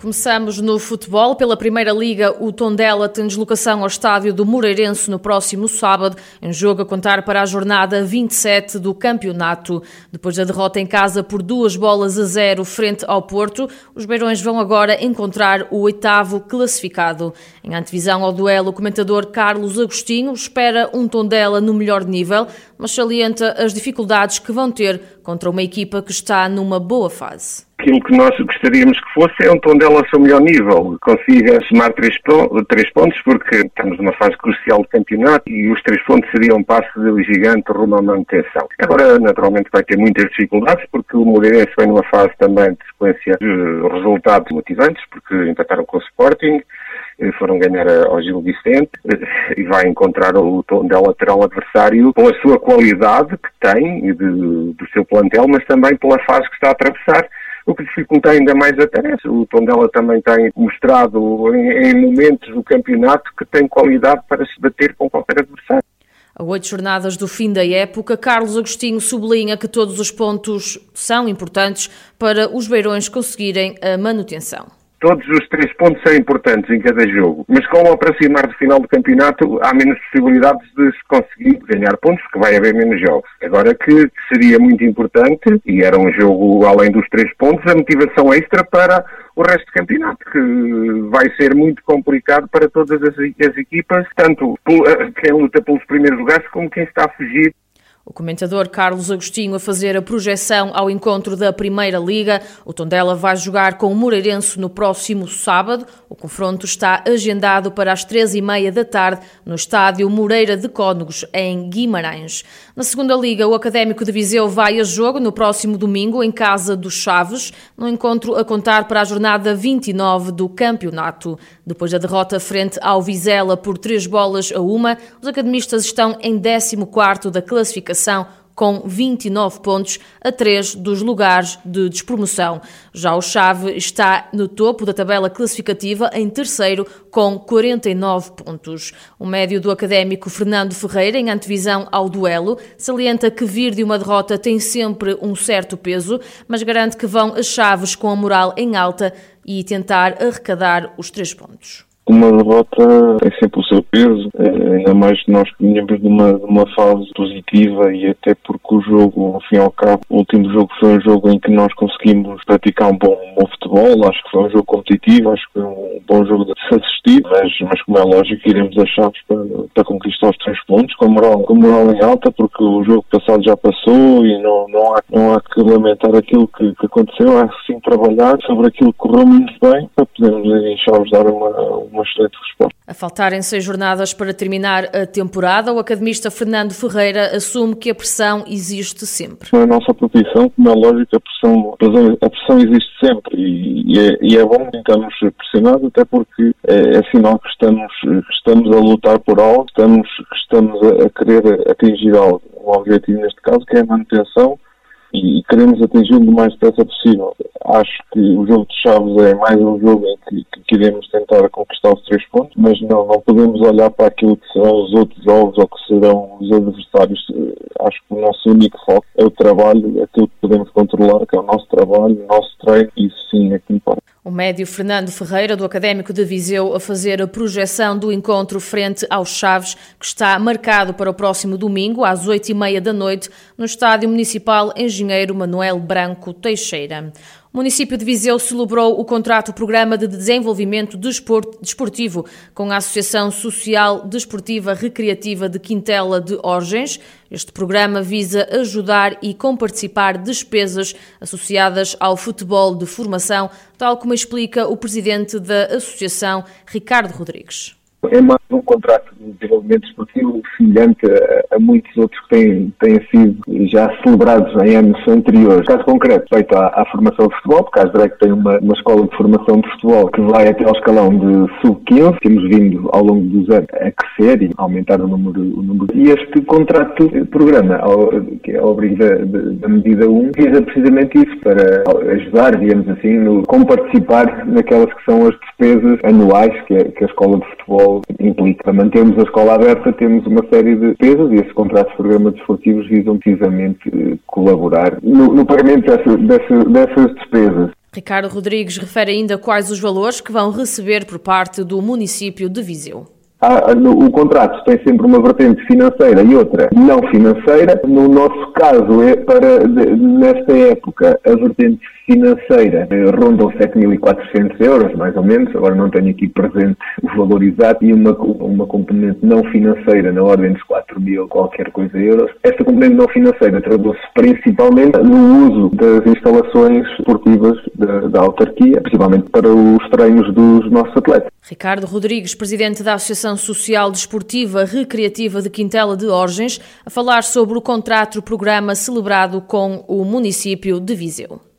Começamos no futebol. Pela Primeira Liga, o Tondela tem deslocação ao estádio do Moreirense no próximo sábado, em jogo a contar para a jornada 27 do campeonato. Depois da derrota em casa por duas bolas a zero frente ao Porto, os Beirões vão agora encontrar o oitavo classificado. Em antevisão ao duelo, o comentador Carlos Agostinho espera um Tondela no melhor nível, mas salienta as dificuldades que vão ter contra uma equipa que está numa boa fase aquilo que nós gostaríamos que fosse é um tom dela ao seu melhor nível, consiga somar três, três pontos, porque estamos numa fase crucial do campeonato e os três pontos seriam um passo gigante rumo à manutenção. Agora, naturalmente, vai ter muitas dificuldades, porque o Moreirense vem numa fase também de sequência de resultados motivantes, porque empataram com o Sporting, foram ganhar ao Gil Vicente e vai encontrar o tom dela lateral adversário com a sua qualidade que tem de, do seu plantel, mas também pela fase que está a atravessar o que dificulta ainda mais a tarefa. O Tondela também tem mostrado em, em momentos do campeonato que tem qualidade para se bater com qualquer adversário. A oito jornadas do fim da época, Carlos Agostinho sublinha que todos os pontos são importantes para os beirões conseguirem a manutenção todos os três pontos são importantes em cada jogo, mas com o aproximar do final do campeonato há menos possibilidades de se conseguir ganhar pontos, porque vai haver menos jogos. Agora que seria muito importante, e era um jogo além dos três pontos, a motivação extra para o resto do campeonato, que vai ser muito complicado para todas as, as equipas, tanto quem luta pelos primeiros lugares como quem está a fugir o comentador Carlos Agostinho a fazer a projeção ao encontro da Primeira Liga. O Tondela vai jogar com o Moreirense no próximo sábado. O confronto está agendado para as três e meia da tarde no estádio Moreira de Cónegos, em Guimarães. Na Segunda Liga, o Académico de Viseu vai a jogo no próximo domingo em casa dos Chaves, no encontro a contar para a jornada 29 do campeonato. Depois da derrota frente ao Vizela por três bolas a uma, os academistas estão em 14º da classificação com 29 pontos a 3 dos lugares de despromoção. Já o Chave está no topo da tabela classificativa em terceiro com 49 pontos. O médio do académico Fernando Ferreira, em antevisão ao duelo, salienta que vir de uma derrota tem sempre um certo peso, mas garante que vão as Chaves com a moral em alta e tentar arrecadar os três pontos uma derrota tem sempre o seu peso, eh, ainda mais que nós vinhamos de uma, de uma fase positiva e até porque o jogo, ao fim e ao cabo, o último jogo foi um jogo em que nós conseguimos praticar um bom, um bom futebol, acho que foi um jogo competitivo, acho que foi um bom jogo de se assistir, mas, mas como é lógico, iremos a chaves para, para conquistar os três pontos, com moral, com moral em alta, porque o jogo passado já passou e não, não, há, não há que lamentar aquilo que, que aconteceu, há sim trabalhar sobre aquilo que correu muito bem para podermos em dar uma, uma uma excelente resposta. A faltarem seis jornadas para terminar a temporada, o academista Fernando Ferreira assume que a pressão existe sempre. Na nossa profissão, como é lógico, a pressão, a pressão existe sempre e, é, e é bom estarmos pressionados, até porque é, é sinal que estamos, que estamos a lutar por algo, estamos, que estamos a, a querer atingir algo. O objetivo neste caso que é a manutenção e queremos atingir o mais depressa possível. Acho que o jogo de Chaves é mais um jogo em que, que queremos tentar conquistar os três pontos, mas não, não podemos olhar para aquilo que serão os outros jogos ou que serão os adversários. Acho que o nosso único foco é o trabalho, aquilo que podemos controlar, que é o nosso trabalho, o nosso treino, e sim é que importa. O médio Fernando Ferreira, do Académico de Viseu, a fazer a projeção do encontro frente aos Chaves, que está marcado para o próximo domingo, às oito e meia da noite, no Estádio Municipal Engenheiro Manuel Branco Teixeira. O município de Viseu celebrou o contrato Programa de Desenvolvimento Desportivo com a Associação Social Desportiva Recreativa de Quintela de Orgens. Este programa visa ajudar e comparticipar despesas associadas ao futebol de formação, tal como explica o presidente da associação, Ricardo Rodrigues. É mais um contrato de desenvolvimento esportivo semelhante a, a, muitos outros que têm, têm sido já celebrados em anos anteriores. Caso concreto, feito à, à formação de futebol, porque a Asdrec tem uma, uma escola de formação de futebol que vai até ao escalão de sub-15, temos vindo ao longo dos anos a crescer e a aumentar o número, o número. E este contrato, programa, que é ao abrigo da, da, medida 1, visa precisamente isso, para ajudar, digamos assim, no, como participar naquelas que são as despesas anuais que a, que a escola de futebol implica. Para mantermos a escola aberta, temos uma série de despesas e esses contratos de programas desportivos visam precisamente eh, colaborar no, no pagamento dessa, dessa, dessas despesas. Ricardo Rodrigues refere ainda quais os valores que vão receber por parte do município de Viseu. Ah, o contrato tem sempre uma vertente financeira e outra não financeira. No nosso caso, é para, nesta época, a vertente financeira eh, ronda os 7.400 euros, mais ou menos. Agora não tenho aqui presente o valor exato. E uma, uma componente não financeira na ordem dos 4.000 qualquer coisa euros. Esta componente não financeira traduz-se principalmente no uso das instalações esportivas da, da autarquia, principalmente para os treinos dos nossos atletas. Ricardo Rodrigues, presidente da Associação Social Desportiva Recreativa de Quintela de Orgens, a falar sobre o contrato-programa celebrado com o município de Viseu.